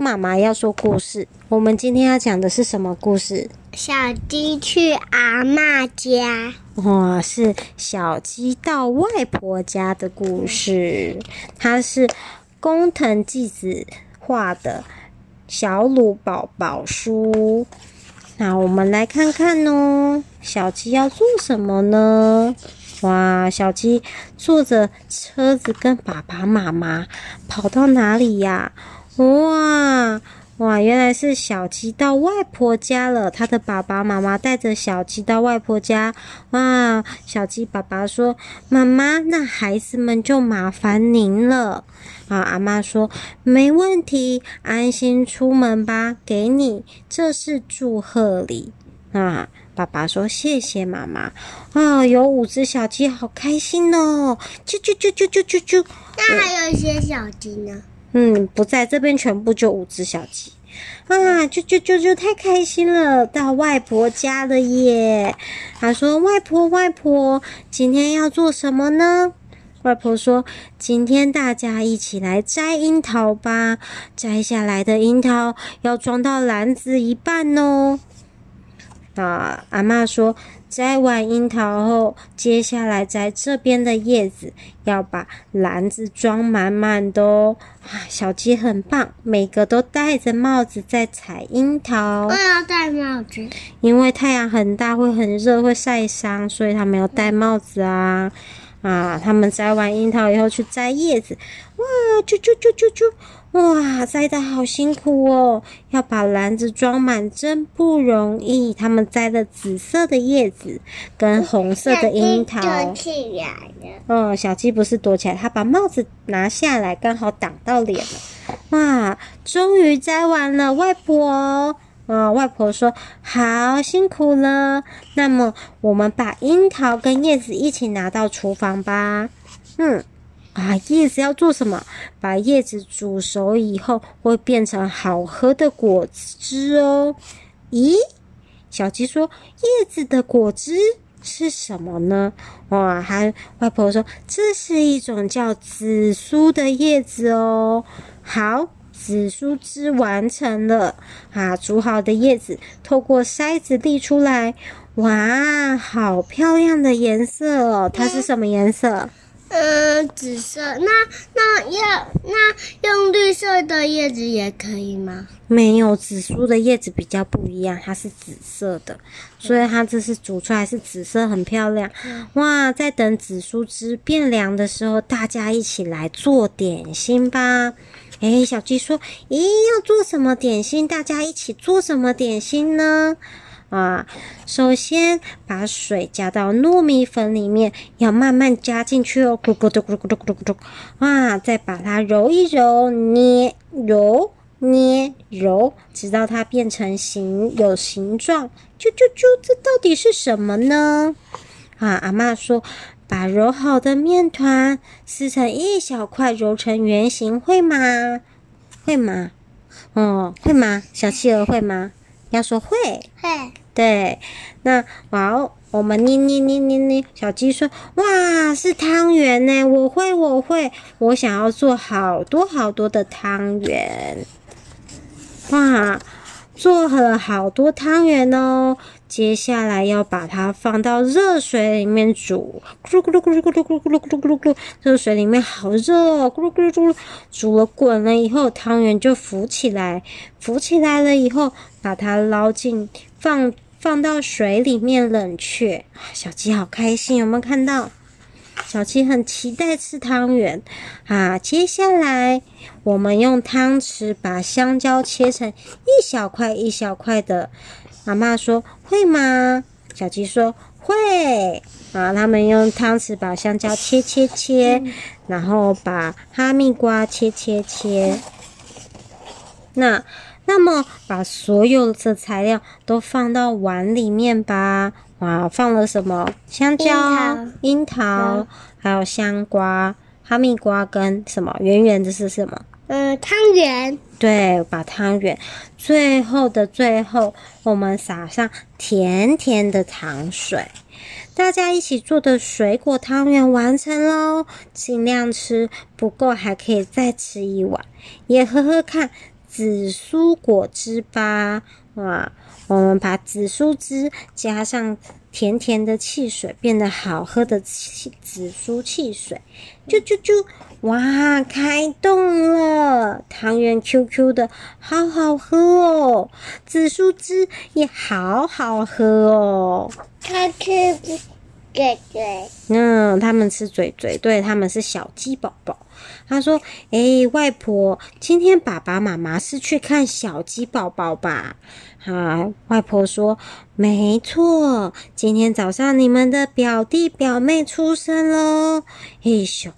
妈妈要说故事。我们今天要讲的是什么故事？小鸡去阿妈家。哇，是小鸡到外婆家的故事。它是工藤纪子画的小鲁宝宝书。那我们来看看哦，小鸡要做什么呢？哇，小鸡坐着车子跟爸爸妈妈跑到哪里呀？哇哇，原来是小鸡到外婆家了。他的爸爸妈妈带着小鸡到外婆家。哇，小鸡爸爸说：“妈妈，那孩子们就麻烦您了。”啊，阿妈说：“没问题，安心出门吧，给你，这是祝贺礼。”啊，爸爸说：“谢谢妈妈。”啊，有五只小鸡，好开心哦！啾啾啾啾啾啾啾。那还有一些小鸡呢？嗯，不在这边，全部就五只小鸡啊！就就就就太开心了，到外婆家了耶！他说：“外婆，外婆，今天要做什么呢？”外婆说：“今天大家一起来摘樱桃吧，摘下来的樱桃要装到篮子一半哦。”啊，阿妈说。摘完樱桃后，接下来摘这边的叶子，要把篮子装满满的哦。啊，小鸡很棒，每个都戴着帽子在采樱桃。我要戴帽子，因为太阳很大，会很热，会晒伤，所以他们要戴帽子啊。啊，他们摘完樱桃以后去摘叶子，哇，啾啾啾啾啾。哇，摘的好辛苦哦！要把篮子装满，真不容易。他们摘了紫色的叶子跟红色的樱桃。躲起来了。嗯，小鸡不是躲起来，它把帽子拿下来，刚好挡到脸了。哇，终于摘完了，外婆。啊，外婆说：“好辛苦了。”那么，我们把樱桃跟叶子一起拿到厨房吧。嗯。啊，叶子要做什么？把叶子煮熟以后，会变成好喝的果汁哦。咦，小鸡说：“叶子的果汁是什么呢？”哇，还外婆说：“这是一种叫紫苏的叶子哦。”好，紫苏汁完成了啊！煮好的叶子透过筛子沥出来，哇，好漂亮的颜色哦！它是什么颜色？嗯，紫色。那那要那用绿色的叶子也可以吗？没有，紫苏的叶子比较不一样，它是紫色的，所以它这是煮出来是紫色，很漂亮。哇，在等紫苏汁变凉的时候，大家一起来做点心吧。诶，小鸡说：“咦，要做什么点心？大家一起做什么点心呢？”啊，首先把水加到糯米粉里面，要慢慢加进去哦，咕咕嘟咕咕嘟咕嘟咕嘟。啊，再把它揉一揉，捏揉捏揉，直到它变成形有形状。啾啾啾，这到底是什么呢？啊，阿嬷说，把揉好的面团撕成一小块，揉成圆形，会吗？会吗？哦，会吗？小企鹅会吗？要说会，会。对，那哇哦，我们捏捏捏捏捏，小鸡说：“哇，是汤圆呢！我会，我会，我想要做好多好多的汤圆。”哇，做了好多汤圆哦！接下来要把它放到热水里面煮，咕噜咕噜咕噜咕噜咕噜咕噜咕噜咕噜咕噜，热水里面好热哦，咕噜咕噜咕噜，煮了滚了以后，汤圆就浮起来，浮起来了以后，把它捞进。放放到水里面冷却，小鸡好开心，有没有看到？小鸡很期待吃汤圆啊！接下来我们用汤匙把香蕉切成一小块一小块的。妈妈说会吗？小鸡说会啊！他们用汤匙把香蕉切切切，然后把哈密瓜切切切。那。那么，把所有的材料都放到碗里面吧。哇，放了什么？香蕉、樱桃，樱桃还有香瓜、哈密瓜跟什么？圆圆的是什么？汤圆。对，把汤圆。最后的最后，我们撒上甜甜的糖水。大家一起做的水果汤圆完成喽！尽量吃，不够还可以再吃一碗。也喝喝看。紫苏果汁吧。哇，我们把紫苏汁加上甜甜的汽水，变得好喝的汽紫苏汽水，啾啾啾！哇，开动了！汤圆 QQ 的，好好喝哦！紫苏汁也好好喝哦。它吃嘴嘴，嗯，他们吃嘴嘴，对，他们是小鸡宝宝。他说：“哎、外婆，今天爸爸妈妈是去看小鸡宝宝吧？”啊，外婆说：“没错，今天早上你们的表弟表妹出生喽。嘿咻，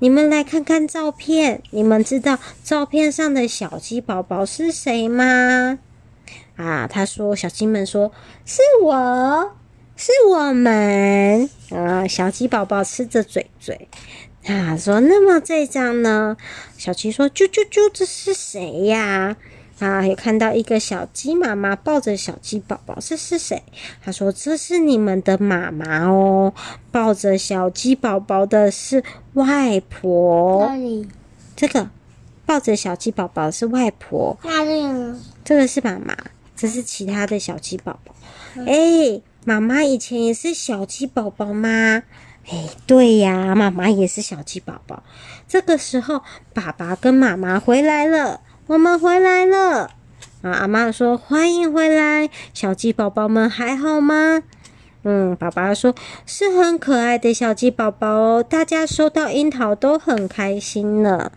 你们来看看照片，你们知道照片上的小鸡宝宝是谁吗？”啊，他说：“小鸡们说是我，是我们。”啊，小鸡宝宝吃着嘴嘴。啊，说那么这张呢？小鸡说：“啾啾啾，这是谁呀？”，有看到一个小鸡妈妈抱着小鸡宝宝，这是谁？他说：“这是你们的妈妈哦，抱着小鸡宝宝的是外婆。”哪里？这个抱着小鸡宝宝是外婆。哪里呢？这个是妈妈，这是其他的小鸡宝宝。哎，妈妈以前也是小鸡宝宝吗？哎，对呀，妈妈也是小鸡宝宝。这个时候，爸爸跟妈妈回来了，我们回来了。啊，阿妈说：“欢迎回来，小鸡宝宝们还好吗？”嗯，爸爸说：“是很可爱的小鸡宝宝哦，大家收到樱桃都很开心呢。”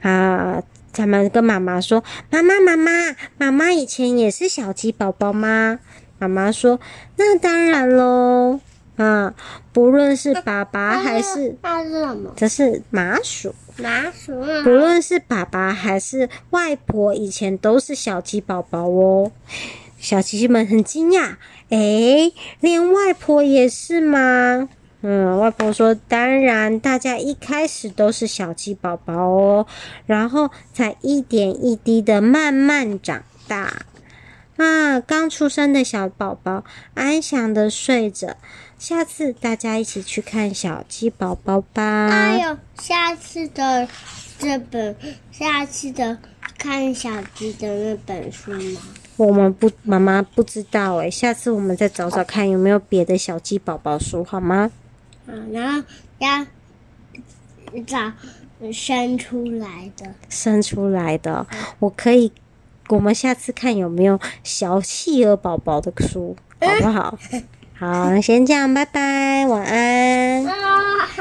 啊，他们跟妈妈说：“妈妈，妈妈，妈妈以前也是小鸡宝宝吗？”妈妈说：“那当然喽。”啊，不论是爸爸还是，那是什么？这是麻薯。麻薯。不论是爸爸还是外婆，以前都是小鸡宝宝哦。小鸡们很惊讶，诶，连外婆也是吗？嗯，外婆说，当然，大家一开始都是小鸡宝宝哦，然后才一点一滴的慢慢长大。啊，刚出生的小宝宝安详的睡着。下次大家一起去看小鸡宝宝吧。还有下次的这本，下次的看小鸡的那本书吗？我们不，妈妈不知道诶。下次我们再找找看有没有别的小鸡宝宝书，好吗？嗯，然后要找生出来的，生出来的，我可以。我们下次看有没有小企鹅宝宝的书，好不好？好，先这样，拜拜，晚安。